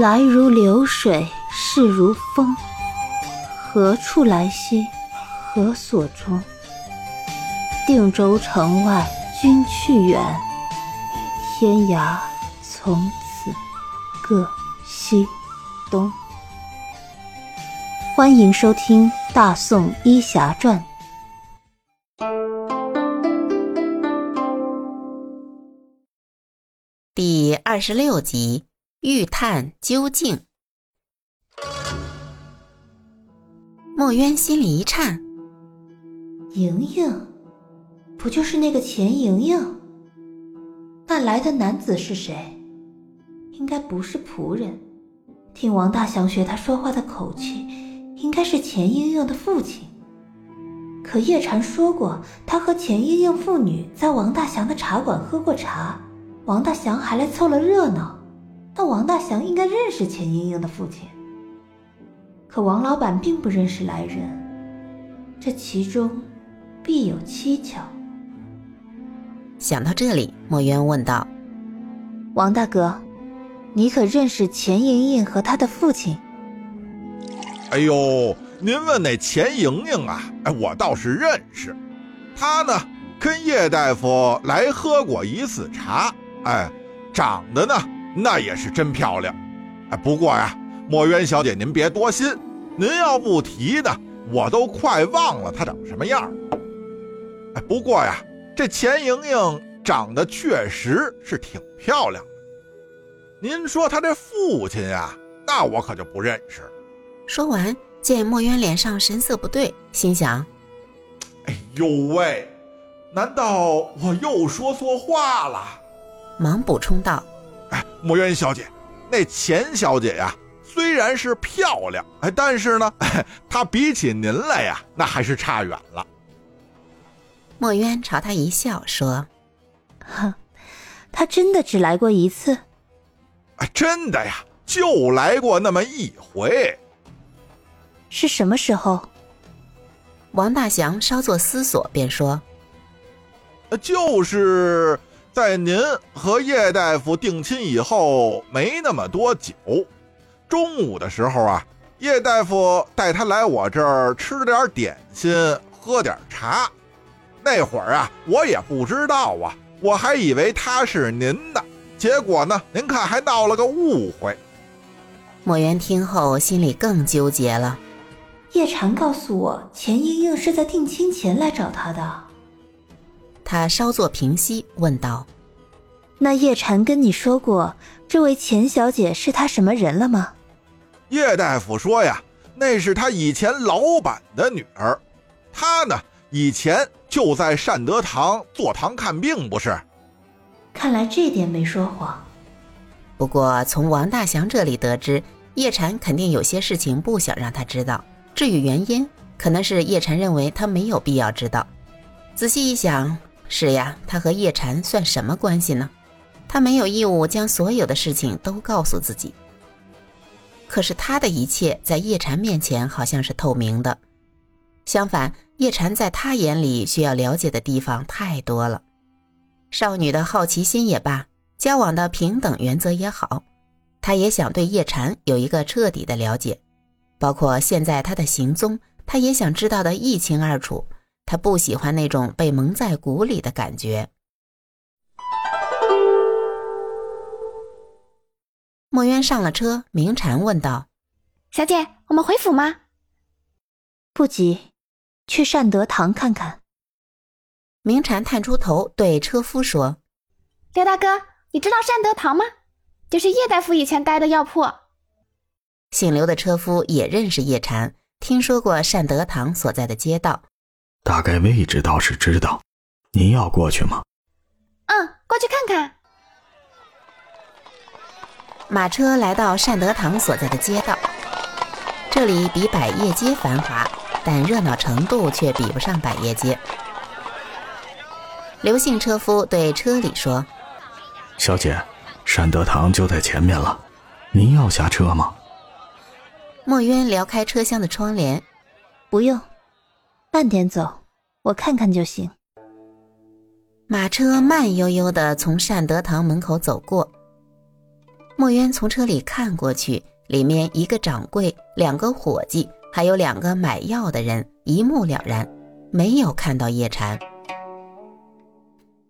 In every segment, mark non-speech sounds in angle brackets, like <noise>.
来如流水，逝如风。何处来兮？何所终？定州城外君去远，天涯从此各西东。欢迎收听《大宋医侠传》第二十六集：欲探究竟。墨渊心里一颤，莹莹，不就是那个钱莹莹？那来的男子是谁？应该不是仆人。听王大祥学他说话的口气。应该是钱莹莹的父亲。可叶禅说过，他和钱莹莹父女在王大祥的茶馆喝过茶，王大祥还来凑了热闹。那王大祥应该认识钱莹莹的父亲。可王老板并不认识来人，这其中必有蹊跷。想到这里，墨渊问道：“王大哥，你可认识钱莹莹和她的父亲？”哎呦，您问那钱莹莹啊？哎，我倒是认识，她呢跟叶大夫来喝过一次茶，哎，长得呢那也是真漂亮，哎，不过呀，墨渊小姐您别多心，您要不提呢，我都快忘了她长什么样。哎，不过呀，这钱莹莹长得确实是挺漂亮的。您说她这父亲呀，那我可就不认识。说完，见墨渊脸上神色不对，心想：“哎呦喂，难道我又说错话了？”忙补充道：“哎，墨渊小姐，那钱小姐呀，虽然是漂亮，哎，但是呢，<laughs> 她比起您来呀，那还是差远了。”墨渊朝他一笑，说：“哼，她真的只来过一次？哎，真的呀，就来过那么一回。”是什么时候？王大祥稍作思索，便说：“就是在您和叶大夫定亲以后没那么多久，中午的时候啊，叶大夫带他来我这儿吃点点心，喝点茶。那会儿啊，我也不知道啊，我还以为他是您的，结果呢，您看还闹了个误会。”莫言听后心里更纠结了。叶禅告诉我，钱莺莺是在定亲前来找他的。他稍作平息，问道：“那叶禅跟你说过，这位钱小姐是他什么人了吗？”叶大夫说呀，那是他以前老板的女儿。他呢，以前就在善德堂坐堂看病，不是？看来这点没说谎。不过从王大祥这里得知，叶禅肯定有些事情不想让他知道。至于原因，可能是叶禅认为他没有必要知道。仔细一想，是呀，他和叶禅算什么关系呢？他没有义务将所有的事情都告诉自己。可是他的一切在叶禅面前好像是透明的。相反，叶禅在他眼里需要了解的地方太多了。少女的好奇心也罢，交往的平等原则也好，他也想对叶禅有一个彻底的了解。包括现在他的行踪，他也想知道的一清二楚。他不喜欢那种被蒙在鼓里的感觉。墨渊上了车，明禅问道：“小姐，我们回府吗？”“不急，去善德堂看看。”明禅探出头对车夫说：“刘大哥，你知道善德堂吗？就是叶大夫以前待的药铺。”姓刘的车夫也认识叶禅，听说过善德堂所在的街道，大概位置倒是知道。您要过去吗？嗯，过去看看。马车来到善德堂所在的街道，这里比百叶街繁华，但热闹程度却比不上百叶街。刘姓车夫对车里说：“小姐，善德堂就在前面了，您要下车吗？”墨渊撩开车厢的窗帘，不用，慢点走，我看看就行。马车慢悠悠的从善德堂门口走过，墨渊从车里看过去，里面一个掌柜、两个伙计，还有两个买药的人，一目了然，没有看到叶禅。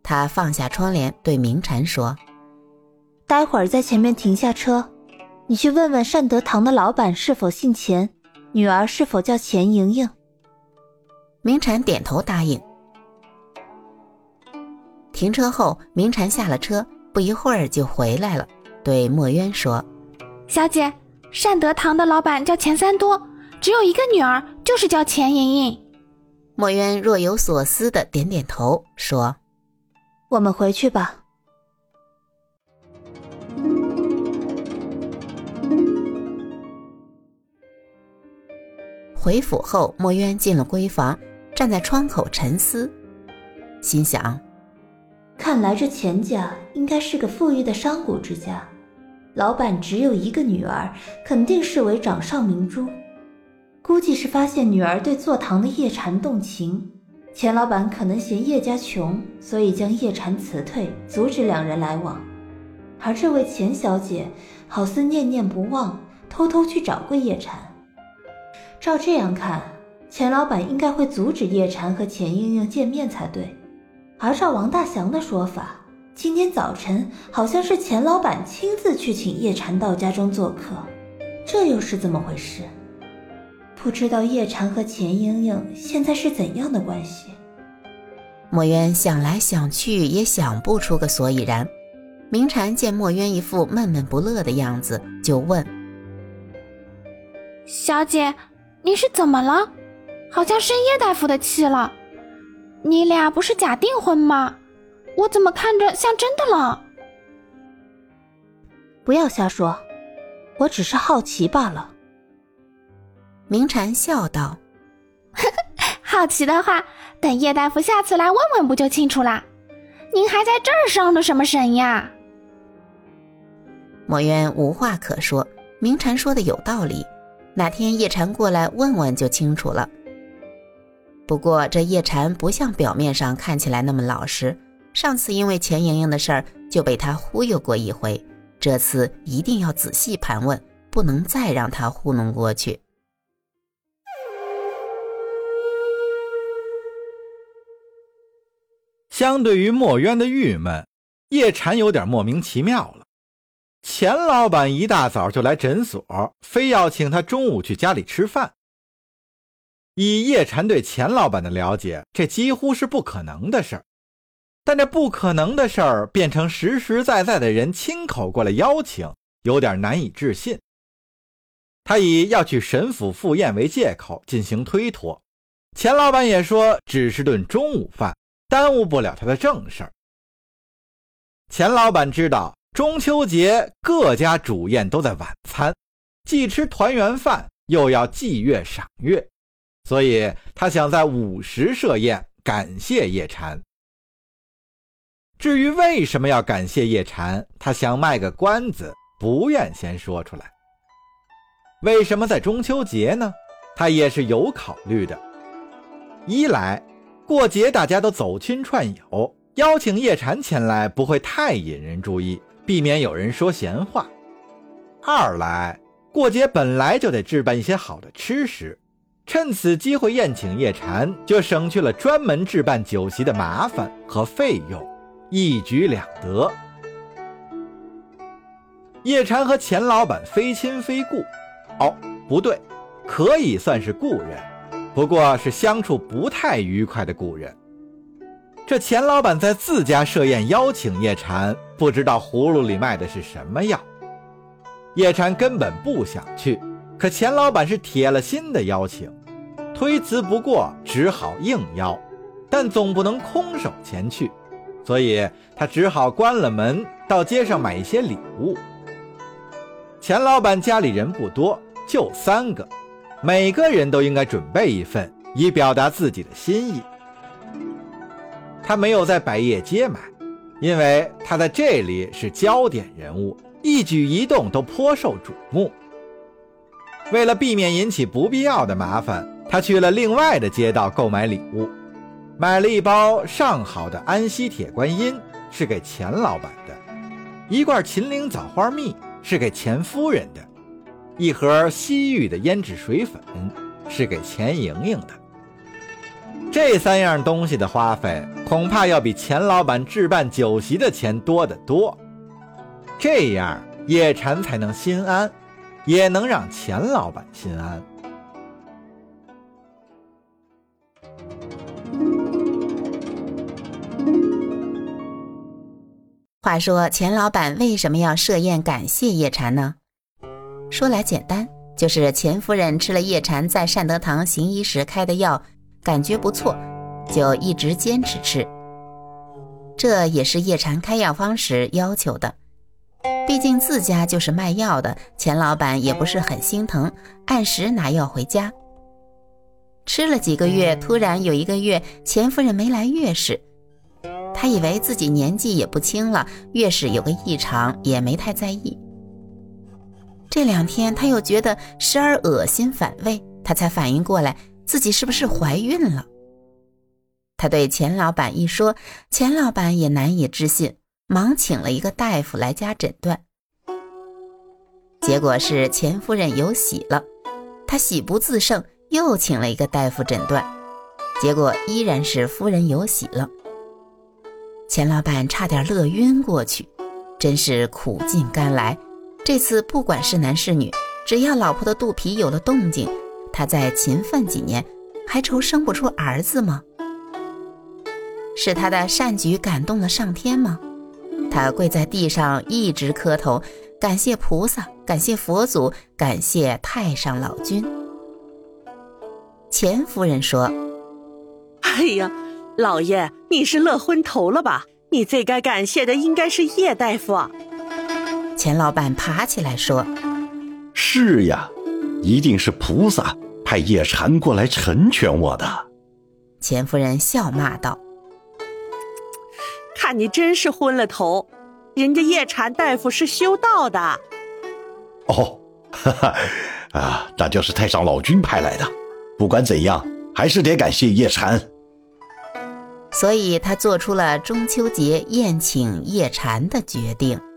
他放下窗帘，对明禅说：“待会儿在前面停下车，你去问问善德堂的老板是否姓钱，女儿是否叫钱莹莹。”明禅点头答应。停车后，明禅下了车，不一会儿就回来了，对墨渊说：“小姐，善德堂的老板叫钱三多，只有一个女儿，就是叫钱莹莹。”墨渊若有所思的点点头，说：“我们回去吧。”回府后，墨渊进了闺房，站在窗口沉思，心想。看来这钱家应该是个富裕的商贾之家，老板只有一个女儿，肯定视为掌上明珠。估计是发现女儿对坐堂的叶禅动情，钱老板可能嫌叶家穷，所以将叶禅辞退，阻止两人来往。而这位钱小姐好似念念不忘，偷偷去找过叶禅。照这样看，钱老板应该会阻止叶禅和钱莺莺见面才对。而照王大祥的说法，今天早晨好像是钱老板亲自去请叶禅到家中做客，这又是怎么回事？不知道叶禅和钱莺莺现在是怎样的关系？墨渊想来想去也想不出个所以然。明禅见墨渊一副闷闷不乐的样子，就问：“小姐，你是怎么了？好像生叶大夫的气了。”你俩不是假订婚吗？我怎么看着像真的了？不要瞎说，我只是好奇罢了。明禅笑道：“ <laughs> 好奇的话，等叶大夫下次来问问不就清楚啦？您还在这儿伤的什么神呀？”墨渊无话可说，明禅说的有道理，哪天叶禅过来问问就清楚了。不过这叶禅不像表面上看起来那么老实，上次因为钱莹莹的事儿就被他忽悠过一回，这次一定要仔细盘问，不能再让他糊弄过去。相对于墨渊的郁闷，叶禅有点莫名其妙了。钱老板一大早就来诊所，非要请他中午去家里吃饭。以叶禅对钱老板的了解，这几乎是不可能的事儿。但这不可能的事儿变成实实在在的人亲口过来邀请，有点难以置信。他以要去沈府赴宴为借口进行推脱。钱老板也说只是顿中午饭，耽误不了他的正事儿。钱老板知道中秋节各家主宴都在晚餐，既吃团圆饭，又要祭月赏月。所以他想在午时设宴，感谢叶禅。至于为什么要感谢叶禅，他想卖个关子，不愿先说出来。为什么在中秋节呢？他也是有考虑的。一来，过节大家都走亲串友，邀请叶禅前来不会太引人注意，避免有人说闲话；二来，过节本来就得置办一些好的吃食。趁此机会宴请叶禅，就省去了专门置办酒席的麻烦和费用，一举两得。叶禅和钱老板非亲非故，哦，不对，可以算是故人，不过是相处不太愉快的故人。这钱老板在自家设宴邀请叶禅，不知道葫芦里卖的是什么药。叶禅根本不想去，可钱老板是铁了心的邀请。推辞不过，只好应邀，但总不能空手前去，所以他只好关了门，到街上买一些礼物。钱老板家里人不多，就三个，每个人都应该准备一份，以表达自己的心意。他没有在百叶街买，因为他在这里是焦点人物，一举一动都颇受瞩目。为了避免引起不必要的麻烦。他去了另外的街道购买礼物，买了一包上好的安溪铁观音，是给钱老板的；一罐秦岭枣花蜜是给钱夫人的，一盒西域的胭脂水粉是给钱莹莹的。这三样东西的花费，恐怕要比钱老板置办酒席的钱多得多。这样叶禅才能心安，也能让钱老板心安。话说钱老板为什么要设宴感谢叶禅呢？说来简单，就是钱夫人吃了叶禅在善德堂行医时开的药。感觉不错，就一直坚持吃。这也是叶禅开药方时要求的。毕竟自家就是卖药的，钱老板也不是很心疼，按时拿药回家。吃了几个月，突然有一个月钱夫人没来月事，他以为自己年纪也不轻了，越是有个异常也没太在意。这两天他又觉得时而恶心反胃，他才反应过来。自己是不是怀孕了？他对钱老板一说，钱老板也难以置信，忙请了一个大夫来家诊断。结果是钱夫人有喜了，他喜不自胜，又请了一个大夫诊断，结果依然是夫人有喜了。钱老板差点乐晕过去，真是苦尽甘来。这次不管是男是女，只要老婆的肚皮有了动静。他再勤奋几年，还愁生不出儿子吗？是他的善举感动了上天吗？他跪在地上一直磕头，感谢菩萨，感谢佛祖，感谢太上老君。钱夫人说：“哎呀，老爷，你是乐昏头了吧？你最该感谢的应该是叶大夫。”钱老板爬起来说：“是呀。”一定是菩萨派叶禅过来成全我的。钱夫人笑骂道：“看你真是昏了头，人家叶禅大夫是修道的。”哦，哈哈，啊，那就是太上老君派来的。不管怎样，还是得感谢叶禅。所以他做出了中秋节宴请叶禅的决定。